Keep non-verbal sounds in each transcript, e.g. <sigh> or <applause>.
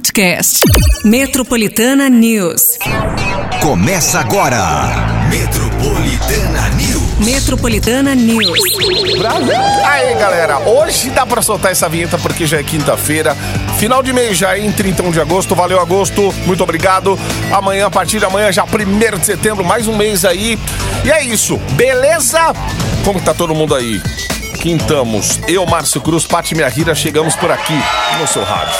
podcast. Metropolitana News. Começa agora. Metropolitana News. Metropolitana News. Brasil! Aí, galera, hoje dá pra soltar essa vinheta porque já é quinta-feira. Final de mês já em 31 de agosto. Valeu, agosto. Muito obrigado. Amanhã, a partir de amanhã, já 1 de setembro, mais um mês aí. E é isso. Beleza? Como tá todo mundo aí? Quintamos. Eu, Márcio Cruz, Pati Rira, chegamos por aqui no seu rádio.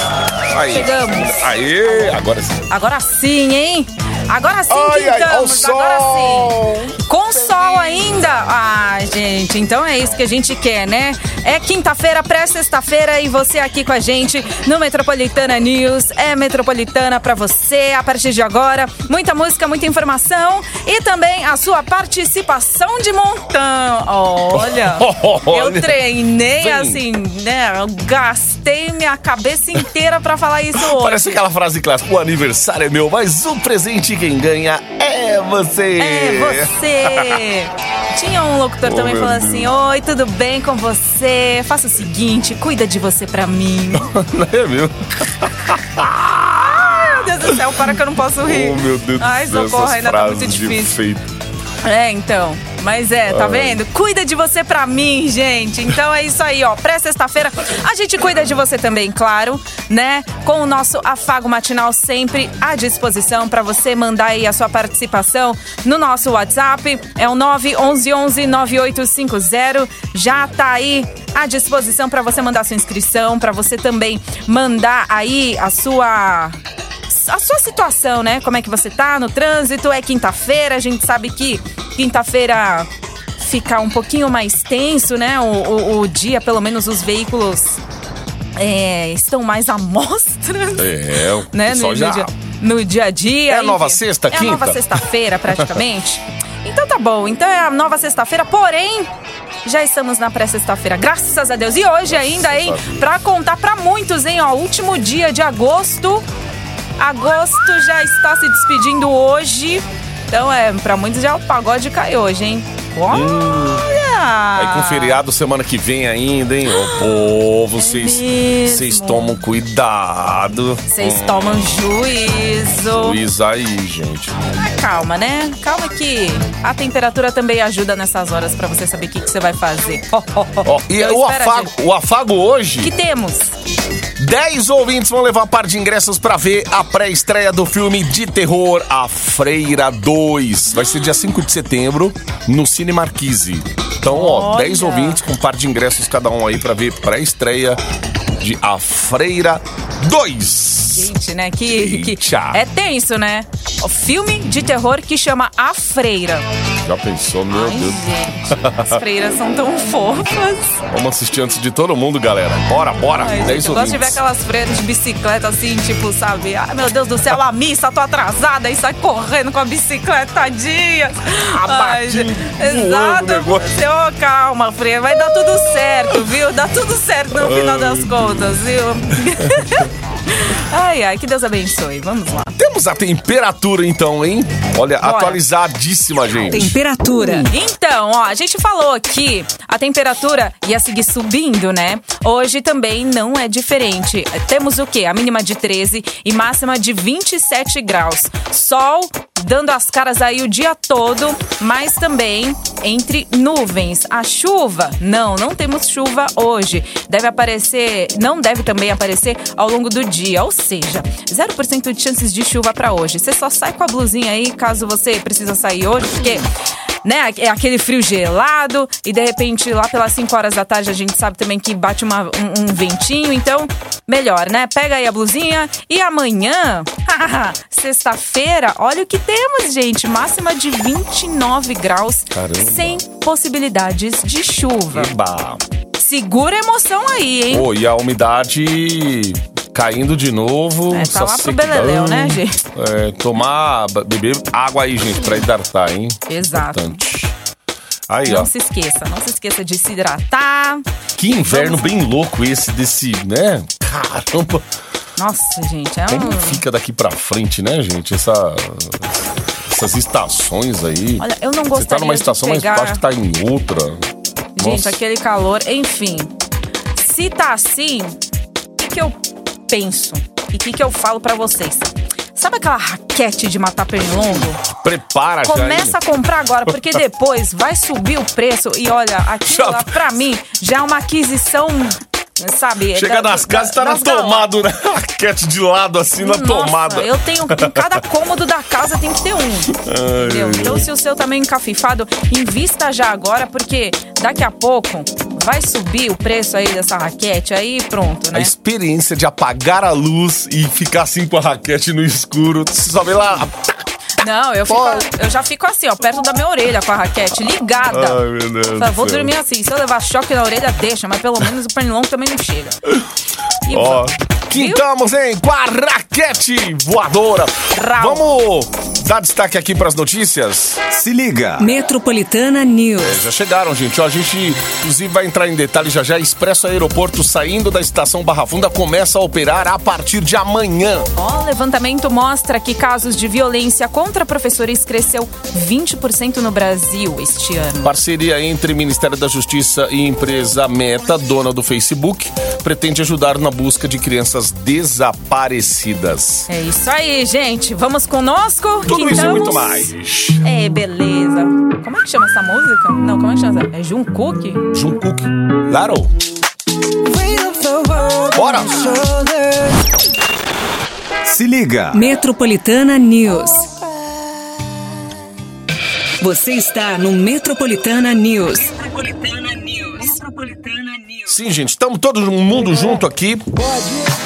Aí. Chegamos. Aê, agora sim. Agora sim, hein? Agora sim, Ai, ai, quintamos. Agora sol. sim. Com sol ainda. Ah, gente, então é isso que a gente quer, né? É quinta-feira, pré-sexta-feira e você aqui com a gente no Metropolitana News. É Metropolitana pra você a partir de agora. Muita música, muita informação e também a sua participação de montão. Olha, <laughs> eu treinei Vem. assim, né? Eu gastei minha cabeça inteira pra falar isso <laughs> hoje. Parece aquela frase clássica: o aniversário é meu, mas o presente quem ganha é você. É você! <laughs> Tinha um locutor Oh, também falando Deus. assim: Oi, tudo bem com você? Faça o seguinte, cuida de você pra mim. <laughs> Não é meu? Meu Deus do céu, para que eu não posso rir. Oh, meu Deus Ai, do céu, socorro, ainda tá muito difícil. É, então. Mas é, tá vendo? Cuida de você pra mim, gente. Então é isso aí, ó. Pré-sexta-feira, a gente cuida de você também, claro, né? Com o nosso afago matinal sempre à disposição pra você mandar aí a sua participação no nosso WhatsApp. É o 911-9850. Já tá aí à disposição pra você mandar sua inscrição, pra você também mandar aí a sua a sua situação, né? Como é que você tá no trânsito? É quinta-feira, a gente sabe que quinta-feira fica um pouquinho mais tenso, né? O, o- o dia, pelo menos os veículos é, estão mais à <laughs> mostra, É, o né? No, já. no dia, no dia a dia. É a nova sexta, É a nova quinta? sexta-feira, <laughs> praticamente. então tá bom, então é a nova sexta-feira, porém. Já estamos na pré-sexta-feira, graças a Deus. E hoje ainda, hein? a Deus. Pra contar pra muitos, hein? Ó, último dia de agosto. Agosto já está se despedindo hoje. Então, é, pra muitos já o pagode cai hoje, hein? Aí com feriado semana que vem ainda, hein? Ô, povo, vocês É tomam cuidado. Vocês Hum, tomam juízo. Juiz aí, gente. Mas calma, né? Calma que a temperatura também ajuda nessas horas pra você saber o que, que você vai fazer. Ó, ó, ó. Ó, e o afago, o afago hoje, que temos? 10 ouvintes vão levar par de ingressos pra ver a pré-estreia do filme de terror A Freira 2. Vai ser dia 5 de setembro no Cine Marquise. Então, ó, Olha. 10 ouvintes com par de ingressos cada um aí pra ver pré-estreia de A Freira 2. Gente, né? Que, que é tenso, né? O filme de terror que chama A Freira. Já pensou, meu Ai, Deus. gente, <laughs> as freiras são tão fofas. Vamos assistir antes de todo mundo, galera. Bora, bora. Ai, 10 gente, eu gosto de ver aquelas freiras de bicicleta assim, tipo, sabe? Ai, meu Deus do céu, a missa, tô atrasada e sai correndo com a bicicleta, tadinha. Exato. ô, calma, freira, vai dar tudo certo, viu? Dá tudo certo no final das contas, viu? <laughs> <laughs> ai, ai, que Deus abençoe. Vamos lá. Temos a temperatura então, hein? Olha, Bora. atualizadíssima, gente. Temperatura. Então, ó, a gente falou que a temperatura ia seguir subindo, né? Hoje também não é diferente. Temos o quê? A mínima de 13 e máxima de 27 graus. Sol dando as caras aí o dia todo, mas também entre nuvens. A chuva? Não, não temos chuva hoje. Deve aparecer, não deve também aparecer ao longo do dia, ou seja, 0% de chances de chuva pra hoje. Você só sai com a blusinha aí caso você precisa sair hoje, porque né? É aquele frio gelado e de repente lá pelas 5 horas da tarde a gente sabe também que bate uma- um, um ventinho, então melhor, né? Pega aí a blusinha e amanhã, <laughs> sexta-feira, olha o que temos, gente, máxima de 29 graus, Caramba. sem possibilidades de chuva. Eba. Segura a emoção aí, hein? Pô, e a umidade caindo de novo. É, tá lá pro beleléu, né, gente? É, tomar, beber água aí, gente, pra hidratar, hein? Exato. Importante. Aí, Não ó. se esqueça, não se esqueça de se hidratar. Que inverno bem louco esse desse, né? Caramba. Nossa, gente, é Como um. fica daqui pra frente, né, gente? Essa, essas estações aí. Olha, eu não Você gostaria tá numa estação, pegar... mas acho que tá em outra. Gente, Nossa. aquele calor, enfim. Se tá assim, o que, que eu penso? E o que, que eu falo pra vocês? Sabe aquela raquete de matar pernilongo? Prepara. Começa a comprar agora, porque <laughs> depois vai subir o preço. E olha, aquilo lá, pra mim, já é uma aquisição, sabe? Chega da- nas casas, tá na tomada, né? <laughs> Raquete de lado, assim, na Nossa, tomada. eu tenho. Em cada cômodo da casa tem que ter um. <laughs> entendeu? Então, se o seu tá meio encafifado, invista já agora, porque daqui a pouco vai subir o preço aí dessa raquete, aí pronto, A né? experiência de apagar a luz e ficar assim com a raquete no escuro. Você só vê lá. Não, eu, fico, eu já fico assim, ó, perto da minha orelha com a raquete, ligada. Ai, meu Deus Fala, vou dormir assim. Se eu levar choque na orelha, deixa, mas pelo menos o pernilongo também não chega. E Ó, quintamos, hein? Com a raquete voadora. Rau. Vamos dar destaque aqui pras notícias? Se liga. Metropolitana News. Já chegaram, gente. Ó, a gente, inclusive, vai entrar em detalhes já já. Expresso Aeroporto saindo da estação Barra Funda começa a operar a partir de amanhã. Ó, o levantamento mostra que casos de violência contra professores cresceu 20% no Brasil este ano. Parceria entre Ministério da Justiça e empresa Meta, dona do Facebook, pretende ajudar na busca de crianças desaparecidas. É isso aí, gente. Vamos conosco? Tudo isso e muito mais. É, beleza. Como é que chama essa música? Não, como é que chama? essa? É Jungkook? Jungkook. Claro. Bora! Se liga. Metropolitana News. Você está no Metropolitana News. Metropolitana News. Metropolitana News. Sim, gente, estamos todo mundo junto aqui.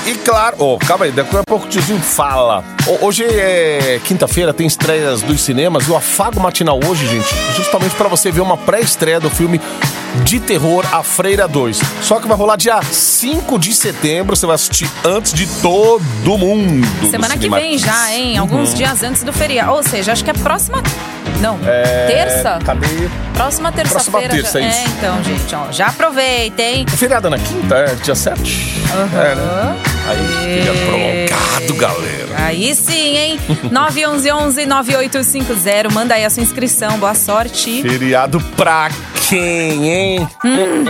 E claro, oh, calma aí, daqui a pouco o tiozinho fala. Ho- Hoje é quinta-feira, tem estreias dos cinemas. E o Afago Matinal hoje, gente, justamente para você ver uma pré-estreia do filme de terror A Freira 2. Só que vai rolar dia 5 de setembro, você vai assistir antes de todo mundo. do Semana que vem já, hein? Alguns Uhum. dias antes do feriado. Ou seja, acho que é próxima. Não, É, terça? Cadê? Próxima terça-feira. terça, já... isso. É, então, gente, ó. Já aproveitem. Feriado na quinta, é dia 7? É, né? Aí, feriado prolongado, galera. Aí sim, hein? <laughs> 911-9850. Manda aí a sua inscrição. Boa sorte. Feriado pra quem, hein? Hum.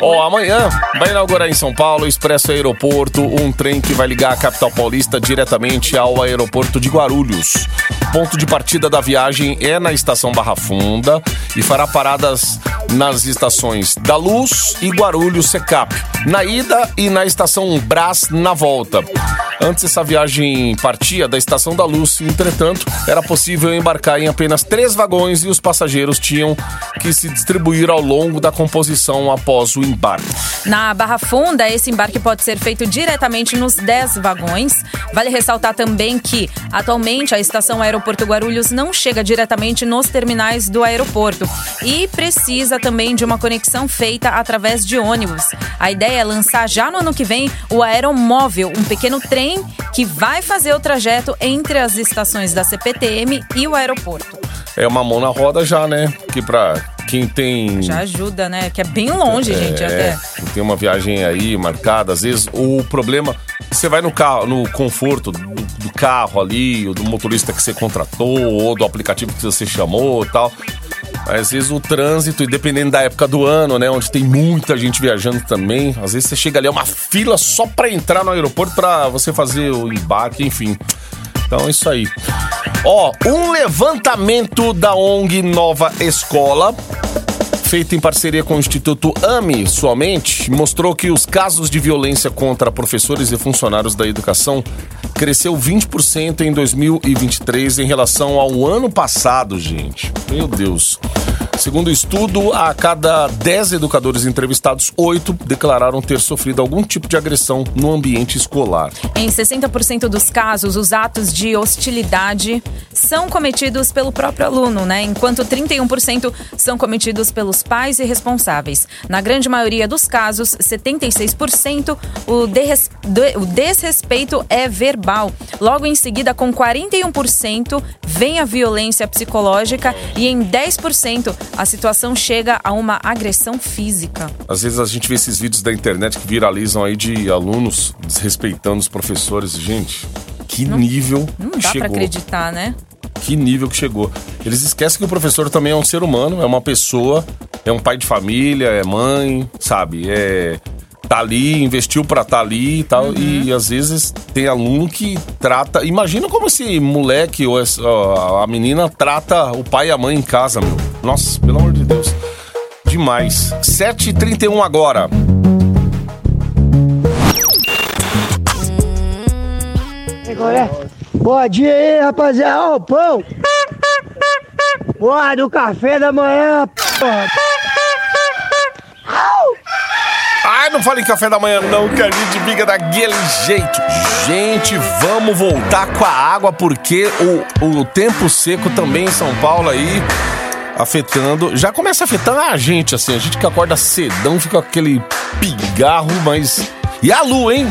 Ó, amanhã vai inaugurar em São Paulo, Expresso Aeroporto, um trem que vai ligar a capital paulista diretamente ao aeroporto de Guarulhos. Ponto de partida da viagem é na estação Barra Funda e fará paradas nas estações da Luz e Guarulhos Secap, na ida e na estação Brás na volta. Antes essa viagem partia da Estação da Luz, entretanto, era possível embarcar em apenas três vagões e os passageiros tinham que se distribuir ao longo da composição após o embarque. Na Barra Funda, esse embarque pode ser feito diretamente nos 10 vagões. Vale ressaltar também que, atualmente, a estação Aeroporto Guarulhos não chega diretamente nos terminais do aeroporto e precisa também de uma conexão feita através de ônibus. A ideia é lançar já no ano que vem o Aeromóvel, um pequeno trem que vai fazer o trajeto entre as estações da CPTM e o aeroporto. É uma mão na roda já, né? Que pra quem tem. Já ajuda, né? Que é bem longe, gente, É, até. quem tem uma viagem aí marcada, às vezes o problema. Você vai no carro, no conforto do, do carro ali, ou do motorista que você contratou, ou do aplicativo que você chamou e tal. Às vezes o trânsito, e dependendo da época do ano, né? Onde tem muita gente viajando também, às vezes você chega ali, é uma fila só pra entrar no aeroporto pra você fazer o embarque, enfim. Então é isso aí. Ó, um levantamento da ONG Nova Escola feito em parceria com o Instituto AME somente, mostrou que os casos de violência contra professores e funcionários da educação cresceu 20% em 2023 em relação ao ano passado, gente. Meu Deus. Segundo o estudo, a cada 10 educadores entrevistados, 8 declararam ter sofrido algum tipo de agressão no ambiente escolar. Em 60% dos casos, os atos de hostilidade são cometidos pelo próprio aluno, né? Enquanto 31% são cometidos pelos pais e responsáveis. Na grande maioria dos casos, 76%, o, derres- de- o desrespeito é verbal. Logo em seguida, com 41%, vem a violência psicológica e em 10% a situação chega a uma agressão física. Às vezes a gente vê esses vídeos da internet que viralizam aí de alunos desrespeitando os professores. Gente, que nível Não dá pra chegou. acreditar, né? Que nível que chegou. Eles esquecem que o professor também é um ser humano, é uma pessoa, é um pai de família, é mãe, sabe? É tá ali, investiu pra tá ali e tal. E às vezes tem aluno que trata. Imagina como esse moleque ou essa- a menina trata o pai e a mãe em casa, meu. Nossa, pelo amor de Deus. Demais. 7h31 agora. Agora, bom dia aí, rapaziada. Ó, o pão. Porra, do café da manhã, porra. Fale em café da manhã, não, que a gente fica daquele jeito. Gente, vamos voltar com a água, porque o, o tempo seco também em São Paulo aí afetando. Já começa afetando a gente, assim. A gente que acorda cedão, fica com aquele pigarro, mas. E a lua, hein?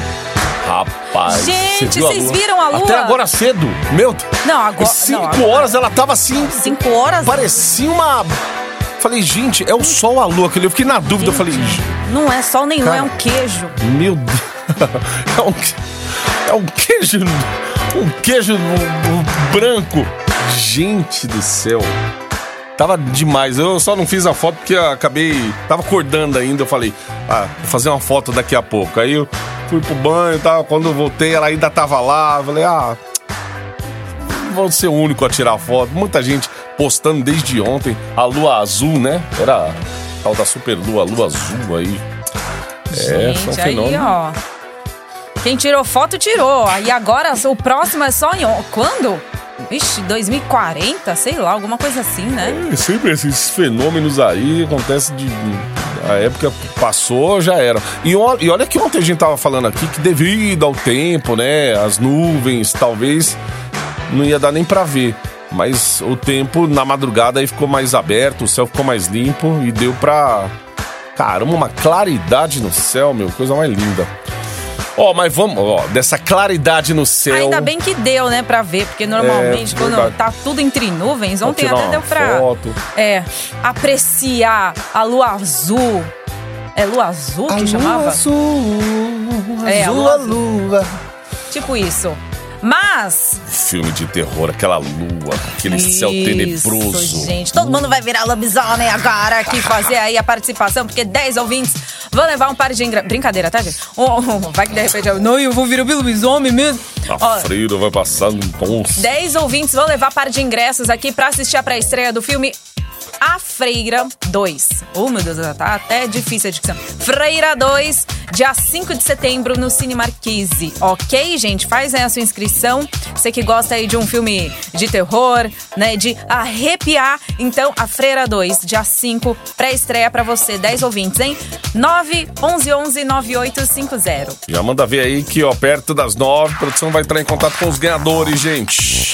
Rapaz. Gente, vocês viram a lua? Até agora cedo. Meu Deus. Não, agora- Cinco não, agora- horas ela tava assim. Cinco horas? Parecia uma. Falei, gente, é o sol a lua aquele. Eu fiquei na dúvida. Eu falei, Não é sol nenhum, Cara. é um queijo. meu Deus. <laughs> É um, é um queijo. Um queijo branco. Gente do céu. Tava demais. Eu só não fiz a foto porque acabei. Tava acordando ainda. Eu falei, ah, vou fazer uma foto daqui a pouco. Aí eu fui pro banho e tal. Quando eu voltei, ela ainda tava lá. Eu falei, ah. Vou ser o único a tirar foto. Muita gente postando desde ontem. A lua azul, né? Era a tal da super lua, a lua azul aí. É, Gente, aí, fenômenos. ó. Quem tirou foto, tirou. Aí agora o próximo é só em. Quando? Ixi, 2040, sei lá, alguma coisa assim, né? É, sempre esses fenômenos aí acontecem de. A época passou, já era. E, o- e olha que ontem a gente tava falando aqui que devido ao tempo, né? As nuvens, talvez não ia dar nem pra ver. Mas o tempo na madrugada aí ficou mais aberto, o céu ficou mais limpo e deu pra. Caramba, uma claridade no céu, meu, coisa mais linda. Ó, mas vamos, ó, dessa claridade no céu. Ainda bem que deu, né, pra ver, porque normalmente É, quando verdade. tá tudo entre nuvens, ontem até deu pra foto. é, apreciar a lua azul. É lua azul que chamava? azul, É, a azul lua a azul. lua. Tipo isso. Mas Filme de terror, aquela lua, aquele céu Isso, tenebroso. gente. Todo mundo vai virar lobisomem agora aqui fazer aí a participação, porque 10 ouvintes vão levar um par de ingressos. Brincadeira, tá, gente? Oh, oh, vai que de repente eu, não, eu vou virar lobisomem mesmo. A Ó, freira vai passar um tons. 10 ouvintes vão levar par de ingressos aqui pra assistir a pré-estreia do filme A Freira 2. Oh, meu Deus, tá até difícil a dicção. Freira 2, dia 5 de setembro no Cine Marquise. Ok, gente? Faz aí a sua inscrição. Você que gosta aí de um filme de terror, né? De arrepiar. Então, A Freira 2, dia 5, pré-estreia pra você. 10 ouvintes, hein? 9 11 11 9850. Já manda ver aí que, ó, perto das nove, a produção vai entrar em contato com os ganhadores, gente.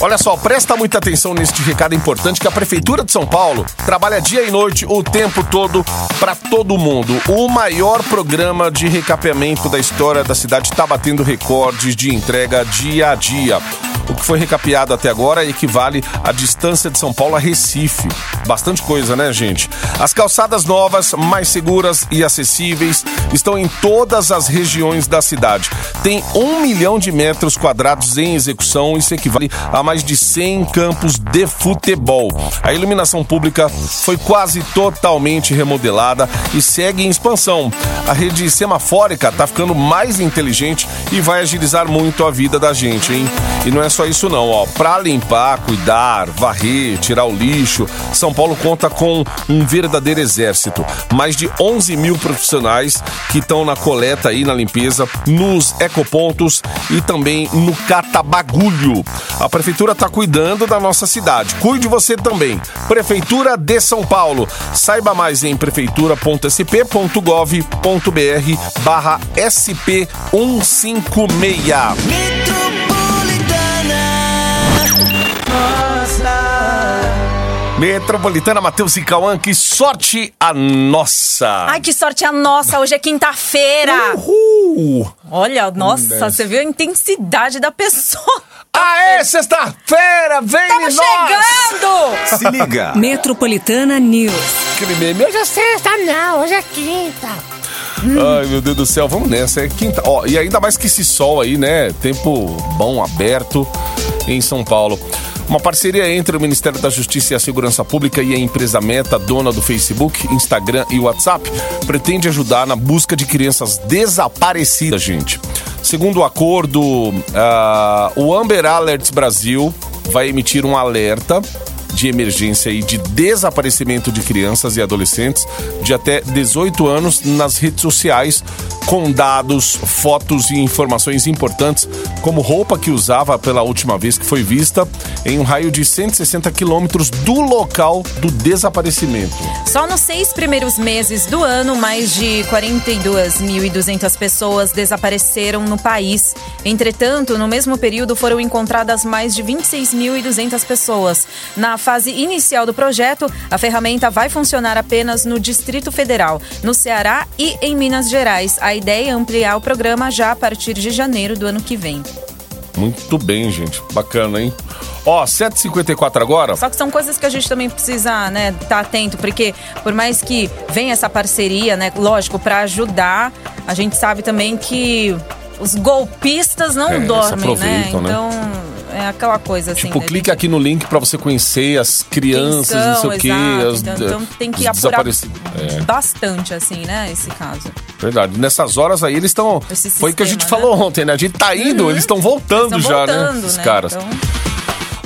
Olha só, presta muita atenção neste recado importante que a Prefeitura de São Paulo trabalha dia e noite o tempo todo para todo mundo. O maior programa de recapeamento da história da cidade está batendo recordes de entrega dia a dia. O que foi recapeado até agora equivale à distância de São Paulo a Recife. Bastante coisa, né, gente? As calçadas novas, mais seguras e acessíveis estão em todas as regiões da cidade. Tem um milhão de metros quadrados em execução, isso equivale a mais de 100 campos de futebol. A iluminação pública foi quase totalmente remodelada e segue em expansão. A rede semafórica está ficando mais inteligente e vai agilizar muito a vida da gente, hein? E não é só isso não, ó. Para limpar, cuidar, varrer, tirar o lixo, São Paulo conta com um verdadeiro exército. Mais de 11 mil profissionais que estão na coleta e na limpeza, nos ecopontos e também no catabagulho. A prefeitura está cuidando da nossa cidade. Cuide você também. Prefeitura de São Paulo. Saiba mais em prefeitura.sp.gov.br barra SP156. Metropolitana Matheus e Cauã, que sorte a nossa! Ai, que sorte a nossa! Hoje é quinta-feira! Uhul! Olha, nossa, você viu a intensidade da pessoa. <laughs> Aê, sexta-feira, vem Estamos nós! chegando! Se liga. <laughs> Metropolitana News. Meme, hoje é sexta, não, hoje é quinta. Ai, meu Deus do céu, vamos nessa, é quinta. Ó, e ainda mais que esse sol aí, né? Tempo bom, aberto em São Paulo. Uma parceria entre o Ministério da Justiça e a Segurança Pública e a empresa Meta, dona do Facebook, Instagram e WhatsApp, pretende ajudar na busca de crianças desaparecidas, gente. Segundo o acordo, uh, o Amber Alerts Brasil vai emitir um alerta de emergência e de desaparecimento de crianças e adolescentes de até 18 anos nas redes sociais, com dados, fotos e informações importantes, como roupa que usava pela última vez que foi vista, em um raio de 160 quilômetros do local do desaparecimento. Só nos seis primeiros meses do ano, mais de 42.200 pessoas desapareceram no país. Entretanto, no mesmo período foram encontradas mais de 26.200 pessoas. Na fase inicial do projeto, a ferramenta vai funcionar apenas no Distrito Federal, no Ceará e em Minas Gerais. A ideia é ampliar o programa já a partir de janeiro do ano que vem. Muito bem, gente. Bacana, hein? Ó, 7h54 agora. Só que são coisas que a gente também precisa, né, estar tá atento, porque por mais que venha essa parceria, né, lógico, para ajudar, a gente sabe também que os golpistas não É, dormem, se né? aproveitam, né? É aquela coisa assim. Tipo, né, clique aqui no link pra você conhecer as crianças, Quem não sei são, o quê. as- então, então tem que apurar. É, bastante, assim, né, esse caso. verdade. Nessas horas aí eles estão. Foi o que a gente sistema, falou ontem, né? A gente tá indo, eles estão voltando Estão já, né? voltando, Esses né? caras. Então,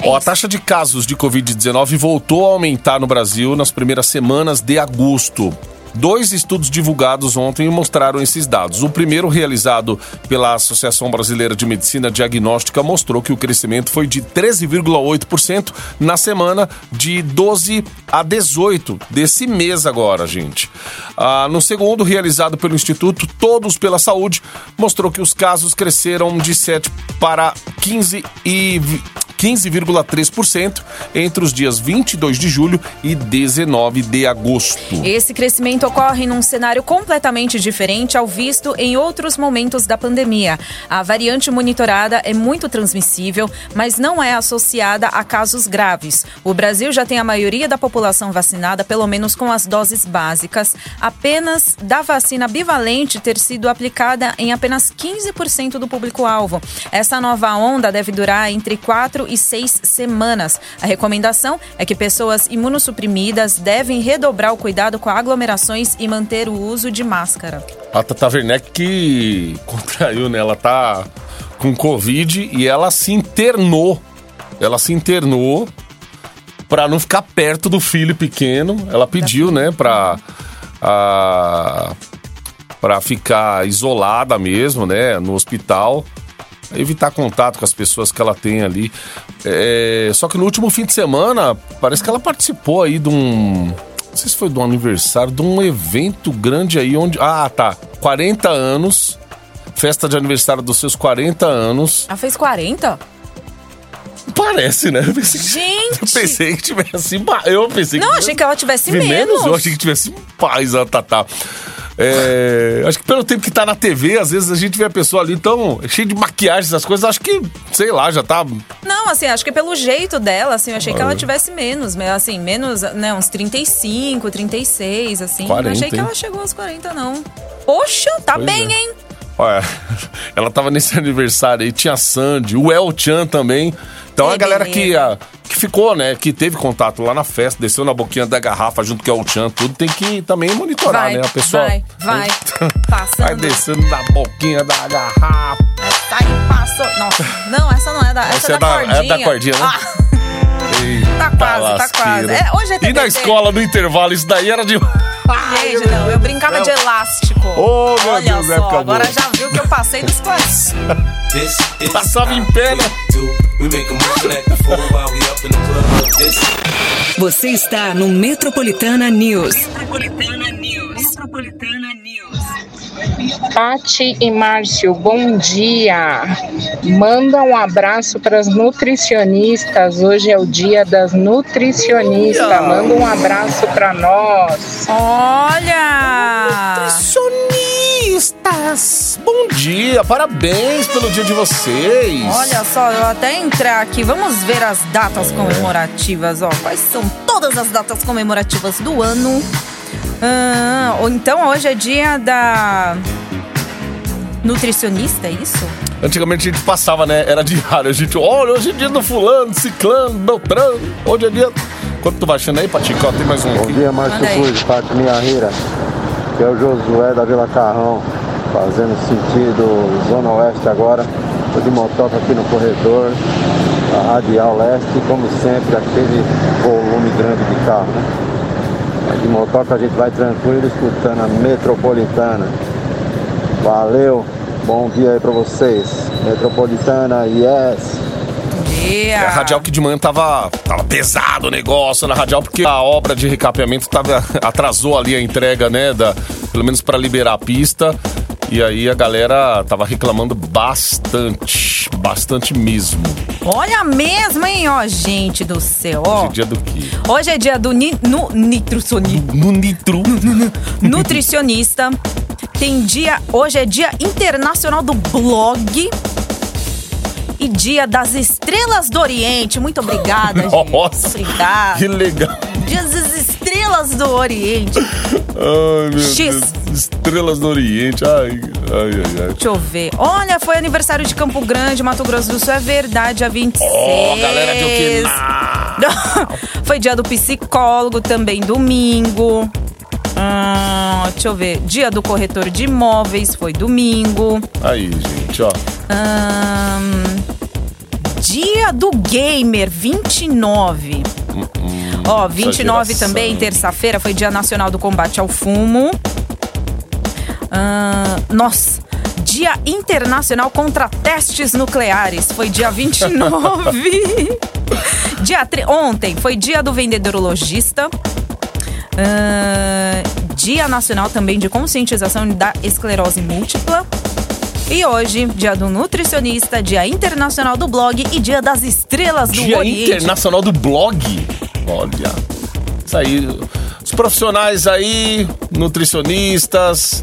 Ó, a taxa de casos de Covid-19 voltou a aumentar no Brasil nas primeiras semanas de agosto. Dois estudos divulgados ontem mostraram esses dados. O primeiro, realizado pela Associação Brasileira de Medicina Diagnóstica, mostrou que o crescimento foi de 13,8% na semana de 12 a 18 desse mês agora, gente. Ah, no segundo, realizado pelo Instituto Todos pela Saúde, mostrou que os casos cresceram de 7 para 15 e 15,3% entre os dias 22 de julho e 19 de agosto. Esse crescimento ocorre num cenário completamente diferente ao visto em outros momentos da pandemia. A variante monitorada é muito transmissível, mas não é associada a casos graves. O Brasil já tem a maioria da população vacinada, pelo menos com as doses básicas, apenas da vacina bivalente ter sido aplicada em apenas 15% do público-alvo. Essa nova onda deve durar entre 4 e 6 semanas. A recomendação é que pessoas imunossuprimidas devem redobrar o cuidado com aglomerações e manter o uso de máscara. A Tata Werneck que <laughs> contraiu, né? Ela tá com Covid e ela se internou. Ela se internou pra não ficar perto do filho pequeno. Ela pediu, né, pra. A, pra ficar isolada mesmo, né, no hospital. Evitar contato com as pessoas que ela tem ali. É, só que no último fim de semana, parece que ela participou aí de um. Não sei se foi do aniversário, de um evento grande aí onde. Ah, tá. 40 anos. Festa de aniversário dos seus 40 anos. Ela fez 40? Parece, né? Eu pensei que, Gente! eu pensei que tivesse. Eu pensei Não, que achei que ela tivesse Vi menos. Eu achei que tivesse paz a Tatá. É, acho que pelo tempo que tá na TV, às vezes a gente vê a pessoa ali tão cheia de maquiagem, essas coisas, acho que, sei lá, já tá. Não, assim, acho que pelo jeito dela, assim, eu achei que ela tivesse menos, mas, assim, menos, né, uns 35, 36, assim. 40, não achei que hein? ela chegou aos 40, não. Poxa, tá Pois bem, é. hein? Olha, <laughs> ela tava nesse <laughs> aniversário aí, tinha a Sandy, o El Chan também. Então Que a galera que, a, que ficou, né, que teve contato lá na festa, desceu na boquinha da garrafa junto com o El Chan, tudo tem que também monitorar, Vai, né? A pessoa vai, vai. <laughs> Passando. vai descendo na boquinha da garrafa. Essa aí passou. Nossa, não, essa não é da. Essa, Essa é é da, da- é cordinha. da cordinha, né? Ah, Eita Tá quase, tá lasqueira. quase. É, hoje é E na escola, no intervalo, isso daí era de. Gente, não, eu brincava de elástico. Ô, meu Olha Deus, só, época boa. agora já viu que eu passei dos 40. <laughs> Passava em pé, né? Você está no Metropolitana News. Metropolitana News. Metropolitana News. Pati e Márcio, bom dia. Manda um abraço para as nutricionistas. Hoje é o dia das nutricionistas. Manda um abraço para nós. Olha! Nutricionistas! Bom dia, parabéns pelo dia de vocês. Olha só, eu até entrar aqui, vamos ver as datas comemorativas, ó. Quais são todas as datas comemorativas do ano? Ah, ou então hoje é dia da nutricionista, é isso? Antigamente a gente passava, né? Era diário. A gente, olha, hoje é dia do fulano, ciclano, beltrano. Hoje é dia... Quanto tu vai achando aí, Patico? Ó, Tem mais um Bom aqui. dia, Márcio. Cruz, parte minha rira. Que é o Josué da Vila Carrão, fazendo sentido Zona Oeste agora. Tô de motoca aqui no corredor, a Radial Leste, como sempre, aquele volume grande de carro, né? De motoca a gente vai tranquilo, escutando a metropolitana. Valeu, bom dia aí pra vocês. Metropolitana, yes! É, a Radial que de manhã tava, tava pesado o negócio na Radial, porque a obra de recapeamento tava, <laughs> atrasou ali a entrega, né? Da, pelo menos para liberar a pista. E aí a galera tava reclamando bastante, bastante mesmo. Olha mesmo, hein, ó, gente do céu, ó. De dia do quê? Hoje é dia do ni, nu, No nitro. nutricionista. Tem dia. Hoje é dia internacional do blog. E dia das estrelas do Oriente. Muito obrigada, <laughs> gente. Muito Nossa, obrigada. que legal. Dia das estrelas do Oriente. Ai, meu X. Deus. Estrelas do Oriente. Ai, ai, ai, ai. Deixa eu ver. Olha, foi aniversário de Campo Grande, Mato Grosso do Sul. É verdade, dia 26. Ó, galera de Okinawa. <laughs> Foi dia do psicólogo também, domingo. Hum, deixa eu ver. Dia do corretor de imóveis foi domingo. Aí, gente, ó. Hum, dia do gamer, 29. Ó, 29 geração. também, terça-feira, foi Dia Nacional do Combate ao Fumo. Hum, nossa, Dia Internacional contra Testes Nucleares, foi dia <laughs> 29. dia tre- Ontem foi Dia do Vendedor Logista. Hum, dia Nacional também de Conscientização da Esclerose Múltipla. E hoje, dia do nutricionista, dia internacional do blog e dia das estrelas do Dia Oriente. Internacional do Blog. Olha. Isso aí. Os profissionais aí, nutricionistas.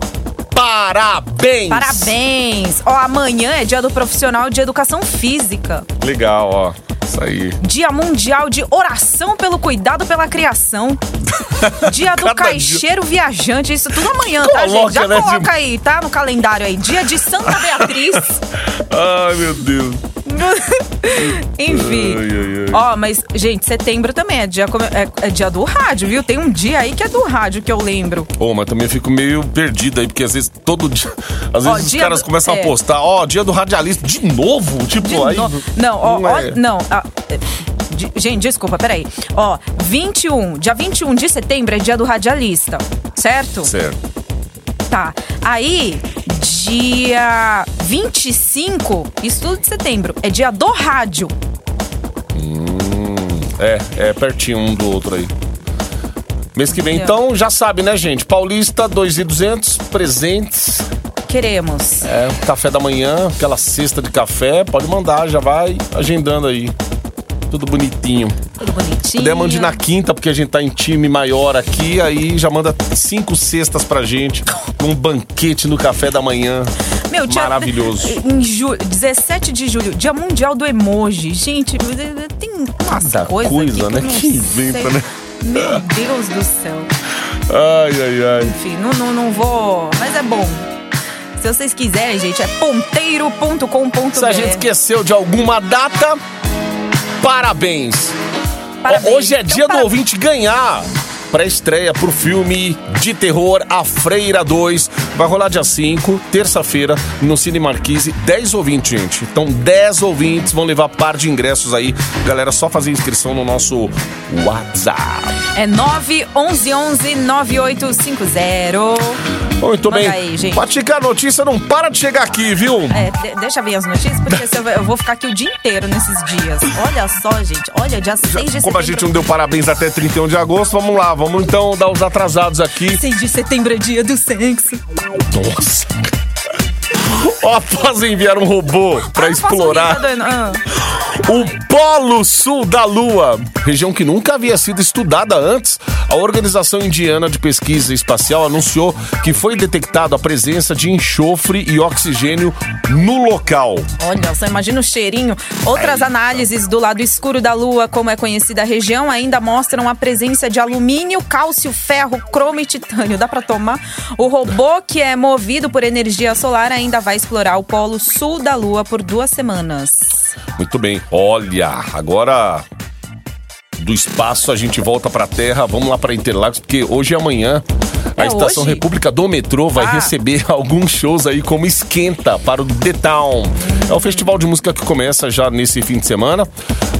Parabéns! Parabéns! Ó, amanhã é dia do profissional de educação física. Legal, ó. Isso aí. Dia mundial de oração pelo cuidado pela criação. <laughs> Dia do caixeiro viajante. Isso tudo amanhã, tá, Coloca, gente? Já né, coloca de- aí, tá? No calendário aí. Dia de Santa <laughs> Beatriz. Ai, meu Deus. <laughs> Enfim. Ó, mas, gente, setembro também é dia, é, é dia do rádio, viu? Tem um dia aí que é do rádio que eu lembro. Ô, mas também eu fico meio perdido aí, porque às vezes todo <laughs> dia. Às vezes os caras do- começam é. a postar, ó, dia do radialista, de novo? Tipo, De aí. no- Não, ó, não ó, é. não. de- gente, desculpa, peraí. Ó, 21, dia 21 de setembro é dia do radialista, certo? Certo. Tá. Aí, dia 25, isso tudo de setembro, é dia do rádio. É, é pertinho um do outro aí. Mês que vem, então, já sabe, né, gente? Paulista, 2.200, presentes. Queremos. É, café da manhã, aquela cesta de café, pode mandar, já vai agendando aí. Tudo bonitinho. Tudo bonitinho. Puder, mande na quinta, porque a gente tá em time maior aqui, aí já manda cinco cestas pra gente, um banquete no café da manhã. Meu, dia, Maravilhoso. <laughs> Em julho, 17 de julho, dia mundial do emoji. Gente, tem umas Cada coisa, né, não que inventa, né? Meu Deus do céu. Ai, ai, ai. Enfim, não, não, não vou. Mas é bom. Se vocês quiserem, gente, é ponteiro.com.br. Se a gente esqueceu de alguma data, parabéns. Parabéns. Hoje é Então, dia do parabéns. ouvinte ganhar. Pré-estreia pro filme de terror A Freira 2. Vai rolar dia 5, terça-feira, no Cine Marquise. 10 ouvintes, gente. Então, 10 ouvintes vão levar par de ingressos aí. Galera, só fazer inscrição no nosso WhatsApp. É 911 9850. Muito Manda bem. aí, gente. Patica, a notícia não para de chegar aqui, viu? É, de- deixa vir as notícias, porque eu vou ficar aqui o dia inteiro nesses dias. Olha só, gente. Olha, dia 6 de setembro. Como a gente não deu parabéns até 31 de agosto, vamos lá, vamos então dar os atrasados aqui. 6 de setembro é dia do sexo. Nossa. <laughs> Ó, após enviar um robô pra Ah, explorar tá? Ah. O Polo Sul da Lua, região que nunca havia sido estudada antes, a Organização Indiana de Pesquisa Espacial anunciou que foi detectado a presença de enxofre e oxigênio no local. Olha, só imagina o cheirinho. Outras análises do lado escuro da Lua, como é conhecida a região, ainda mostram a presença de alumínio, cálcio, ferro, cromo e titânio. Dá pra tomar? O robô, que é movido por energia solar, ainda vai explorar o polo sul da Lua por duas semanas. Muito bem. Olha, agora do espaço a gente volta pra Terra. Vamos lá pra Interlagos, porque hoje e amanhã a É Estação hoje? República do Metrô vai Ah. receber <laughs> alguns shows aí como esquenta para o The Town. É o festival de música que começa já nesse fim de semana.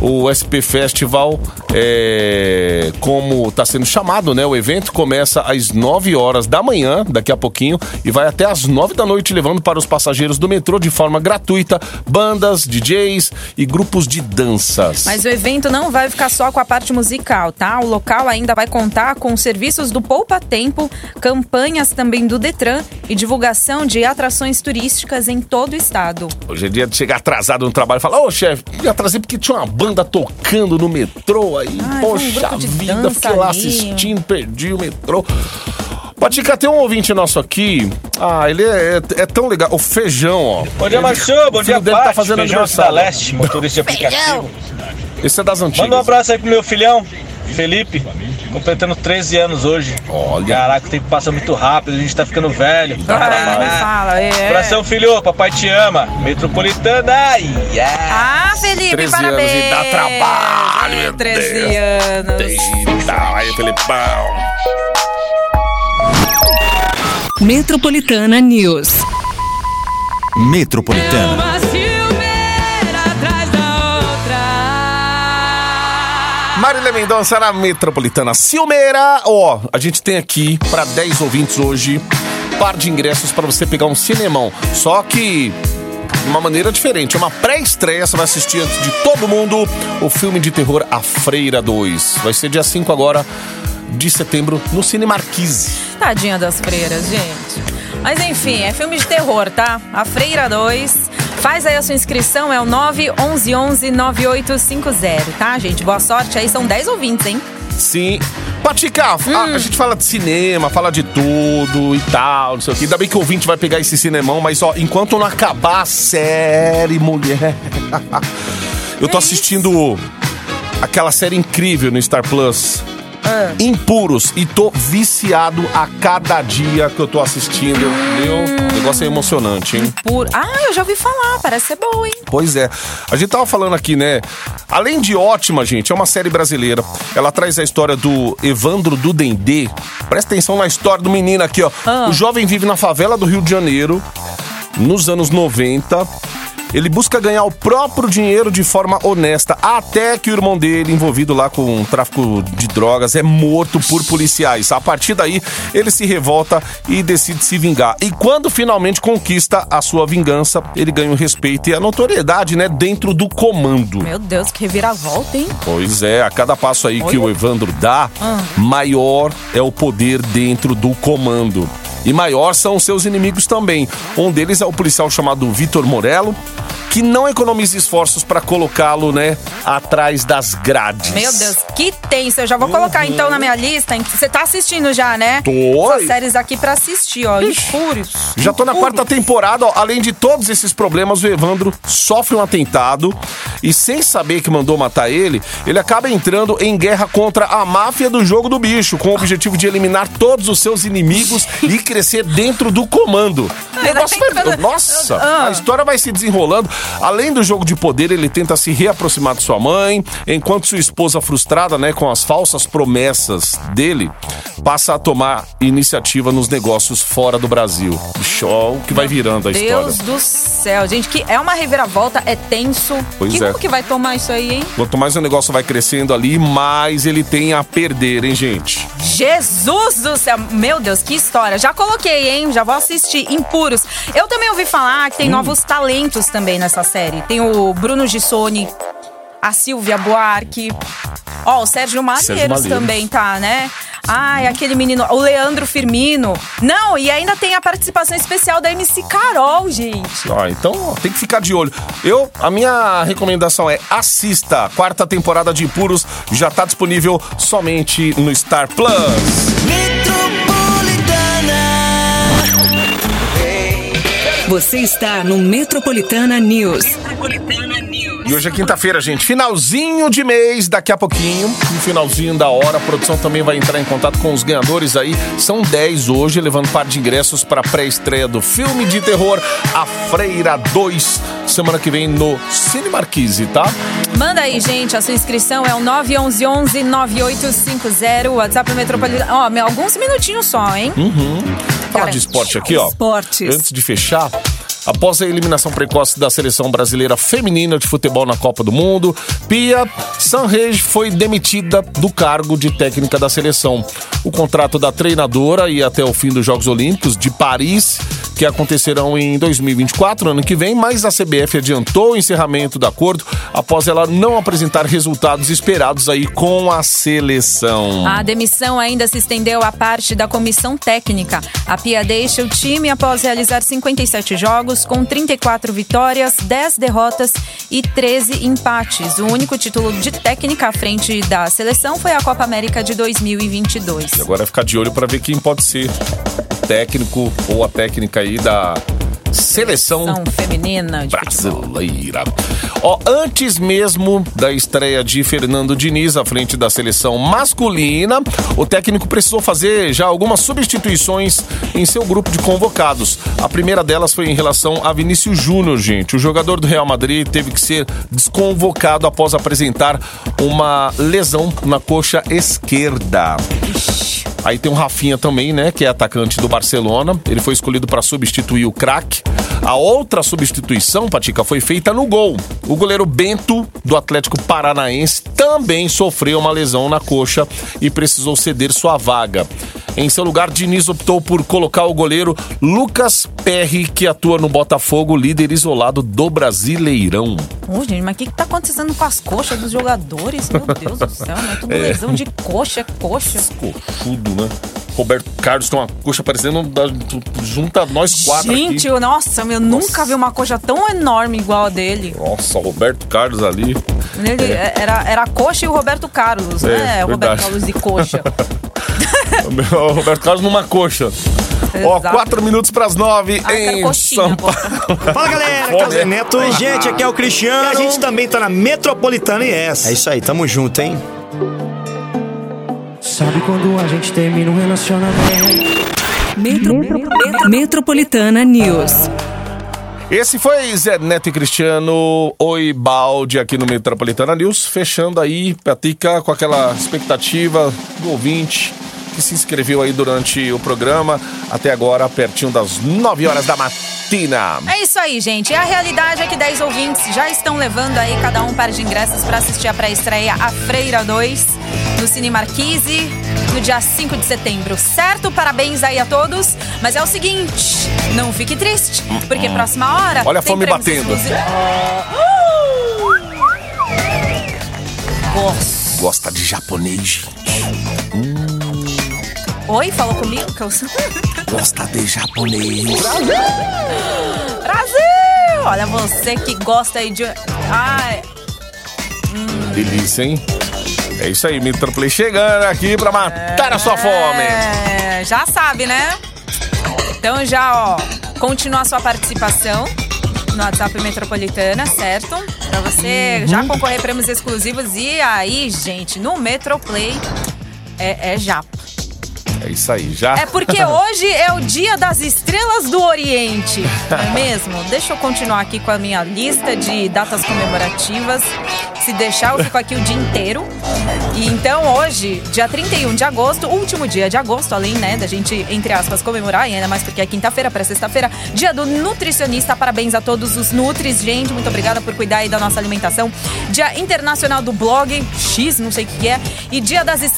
O SP Festival, é, como está sendo chamado, né? O evento começa às 9 horas da manhã, daqui a pouquinho, e vai até às 9 da noite, levando para os passageiros do metrô de forma gratuita bandas, DJs e grupos de danças. Mas o evento não vai ficar só com a parte musical, tá? O local ainda vai contar com serviços do Poupa Tempo, campanhas também do Detran e divulgação de atrações turísticas em todo o estado. Hoje é dia de chegar atrasado no trabalho e falar, ô chefe, me atrasei porque tinha uma banda tocando no metrô aí. Ai, um Poxa de vida, fiquei lá ali. assistindo, perdi o metrô. Patica, tem um ouvinte nosso aqui. Ah, ele é, é- é tão legal. O Feijão, ó. Bom dia, Marcio. Bom o dia, dele Paty. tá fazendo Feijão aqui da aniversário. Leste, motorista de aplicativo. Esse é das antigas. Manda um abraço aí pro meu filhão, Felipe, completando 13 anos hoje. Olha. Caraca, o tempo passa muito rápido, a gente tá ficando velho. Ah, me fala, é. Abração, filho, papai te ama. Metropolitana, yeah. Ah, Felipe, 13 parabéns! anos e dá trabalho, meu 13 Deus. anos. Eita, aí, Felipão. Metropolitana News. Metropolitana. Marília Mendonça na Metropolitana Silmeira. Ó, a gente tem aqui para 10 ouvintes hoje par de ingressos para você pegar um cinemão. Só que de uma maneira diferente. É uma pré-estreia, você vai assistir antes de todo mundo o filme de terror A Freira 2. Vai ser dia 5 agora de setembro no Cine Marquise. Tadinha das freiras, gente. Mas enfim, é filme de terror, tá? A Freira 2. Faz aí a sua inscrição, é o 911-9850, tá, gente? Boa sorte aí, são 10 ouvintes, hein? Sim. Patica, a- Hum. a, gente fala de cinema, fala de tudo e tal, não sei o que. Ainda bem que o ouvinte vai pegar esse cinemão, mas ó, enquanto não acabar a série, mulher. <laughs> Eu tô assistindo aquela série incrível no Star Plus. Ah. Impuros e tô viciado a cada dia que eu tô assistindo, viu? O negócio é emocionante, hein? Por... Ah, eu já ouvi falar, parece ser boa, hein? Pois é. A gente tava falando aqui, né? Além de ótima, gente, é uma série brasileira. Ela traz a história do Evandro do Dendê. Presta atenção na história do menino aqui, ó. Ah. O jovem vive na favela do Rio de Janeiro, nos anos 90. Ele busca ganhar o próprio dinheiro de forma honesta, até que o irmão dele, envolvido lá com tráfico de drogas, é morto por policiais. A partir daí, ele se revolta e decide se vingar. E quando finalmente conquista a sua vingança, ele ganha o respeito e a notoriedade, né, dentro do comando. Meu Deus, que reviravolta, hein? Pois é, a cada passo aí que Olha. o Evandro dá, Ah. maior é o poder dentro do comando. E maior são os seus inimigos também. Um deles é o policial chamado Vitor Morello, que não economiza esforços para colocá-lo, né, atrás das grades. Meu Deus, que tenso. Eu já vou colocar então na minha lista. Você tá assistindo já, né? Tô. Essas séries aqui pra assistir, ó. Impúrios. Já tô na quarta temporada, ó. além de todos esses problemas, o Evandro sofre um atentado e sem saber que mandou matar ele, ele acaba entrando em guerra contra a máfia do jogo do bicho, com o objetivo de eliminar todos os seus inimigos e crescer dentro do comando. O negócio vai- Nossa, Ah. a história vai se desenrolando. Além do jogo de poder, ele tenta se reaproximar de sua mãe, enquanto sua esposa frustrada, né, com as falsas promessas dele, passa a tomar iniciativa nos negócios fora do Brasil. O que vai virando a Deus história. do céu, gente, que é uma reviravolta, é tenso. Pois que é. Como que vai tomar isso aí, hein? Quanto mais o negócio vai crescendo ali, mais ele tem a perder, hein, gente? Jesus do céu! Meu Deus, que história. Já coloquei, hein? Já vou assistir. Impuros. Eu também ouvi falar Hum. que tem novos talentos também nessa série. Tem o Bruno Gissoni, a Silvia Buarque. Ó, o Sérgio Malheiros Malheiros. também tá, né? Ai, aquele menino, o Leandro Firmino. Não, e ainda tem a participação especial da MC Carol, gente. Ó, então tem que ficar de olho. Eu, a minha recomendação é assista. A quarta temporada de Puros já tá disponível somente no Star Plus. Você está no Metropolitana News. Metropolitana News. E hoje é quinta-feira, gente. Finalzinho de mês, daqui a pouquinho, no finalzinho da hora, a produção também vai entrar em contato com os ganhadores aí. São 10 hoje, levando par de ingressos para a pré-estreia do filme de terror A Freira 2, semana que vem no Cine Marquise, tá? Manda aí, gente, a sua inscrição é o 911-9850, WhatsApp Metropolitana. Ó, alguns minutinhos só, hein? Falar Cara, de esporte aqui, ó. Esportes. Antes de fechar, após a eliminação precoce da seleção brasileira feminina de futebol na Copa do Mundo, Pia Sanrej foi demitida do cargo de técnica da seleção. O contrato da treinadora ia até o fim dos Jogos Olímpicos de Paris, que acontecerão em 2024, ano que vem, mas a CBF adiantou o encerramento do acordo após ela não apresentar resultados esperados aí com a seleção. A demissão ainda se estendeu à parte da comissão técnica. A Pia deixa o time após realizar 57 jogos, com 34 vitórias, 10 derrotas e 13 empates. O único título de técnica à frente da seleção foi a Copa América de 2022. E agora é ficar de olho para ver quem pode ser técnico ou a técnica aí da seleção feminina brasileira. Ó, antes mesmo da estreia de Fernando Diniz à frente da seleção masculina, o técnico precisou fazer já algumas substituições em seu grupo de convocados. A primeira delas foi em relação a Vinícius Júnior, gente. O jogador do Real Madrid teve que ser desconvocado após apresentar uma lesão na coxa esquerda. Aí tem o Rafinha também, né? Que é atacante do Barcelona. Ele foi escolhido para substituir o craque. A outra substituição, Patica, foi feita no gol. O goleiro Bento, do Atlético Paranaense, também sofreu uma lesão na coxa e precisou ceder sua vaga. Em seu lugar, Diniz optou por colocar o goleiro Lucas Perry, que atua no Botafogo, líder isolado do Brasileirão. Ô, gente, mas o que, que tá acontecendo com as coxas dos jogadores? Meu Deus do céu, né? Tudo <laughs> lesão de coxa, coxa. Coxudo, né? Roberto Carlos com uma coxa parecendo da, junta nós quatro Gente, aqui. eu- nossa, eu nunca vi uma coxa tão enorme igual a dele. Nossa, o Roberto Carlos ali. Ele era, era a coxa e o Roberto Carlos, É, né? O Roberto verdade. Carlos e coxa. <laughs> <laughs> o Roberto Carlos numa coxa. Ó, Exato. quatro minutos pras nove Ah, eu quero em coxinha São. Paulo. Fala galera, aqui é o Fome. Zé Neto. Oi, gente, aqui é o Cristiano. E a gente também tá na Metropolitana IS. É isso aí, tamo junto, hein? Sabe quando a gente termina um relacionamento? Metro- Metropolitana News. Esse foi Zé Neto e Cristiano, Oi Balde aqui no Metropolitana News, fechando aí, Patica, com aquela expectativa do ouvinte que se inscreveu aí durante o programa, até agora, pertinho das 9 horas da matina. É isso aí, gente. E a realidade é que 10 ouvintes já estão levando aí cada um par de ingressos para assistir a pré-estreia A Freira 2 no Cine Marquise no dia 5 de setembro, certo? Parabéns aí a todos. Mas é o seguinte, não fique triste, porque próxima hora. Olha a fome batendo. Gosta de japonês, Oi, falou comigo? Que eu sou... <laughs> gosta de japonês. Brasil! Olha, você que gosta aí de. Ai, Delícia, hein? É isso aí, Metroplay chegando aqui pra matar a sua fome. É, já sabe, né? Então já, ó, continua a sua participação no WhatsApp Metropolitana, certo? Pra você já concorrer a prêmios exclusivos. E aí, gente, no Metroplay é, é. É isso aí, já. É porque <laughs> hoje é o dia das estrelas do Oriente, não é mesmo? Deixa eu continuar aqui com a minha lista de datas comemorativas. Se deixar, eu fico aqui o dia inteiro. E então hoje, dia 31 de agosto, último dia de agosto, além né, da gente, entre aspas, comemorar, e ainda mais porque é quinta-feira para sexta-feira, dia do nutricionista. Parabéns a todos os Nutris, gente. Muito obrigada por cuidar aí da nossa alimentação. Dia internacional do blog, X, não sei o que que é. E dia das estrelas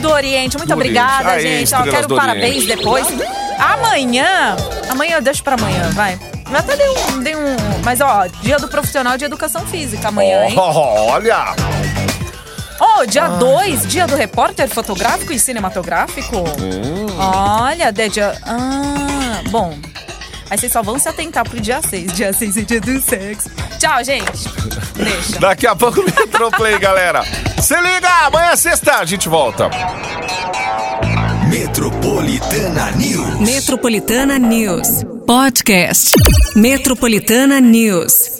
do Oriente. Muito Do obrigada, Oriente. Aê, gente. Ó, estrelas quero parabéns depois. Amanhã, amanhã eu deixo pra amanhã, vai. Eu até dei um, dei um. Mas ó, dia do profissional de educação física amanhã, hein? Olha! Oh, dia 2, dia do repórter fotográfico e cinematográfico. Olha, de dia. Ah, bom. Aí vocês só vão se atentar pro dia 6. Dia 6 é dia do sexo. Tchau, gente. Deixa. Daqui a pouco Metroplay, galera. Se liga, amanhã é sexta, a gente volta. Metropolitana News. Metropolitana News. Podcast. Metropolitana News.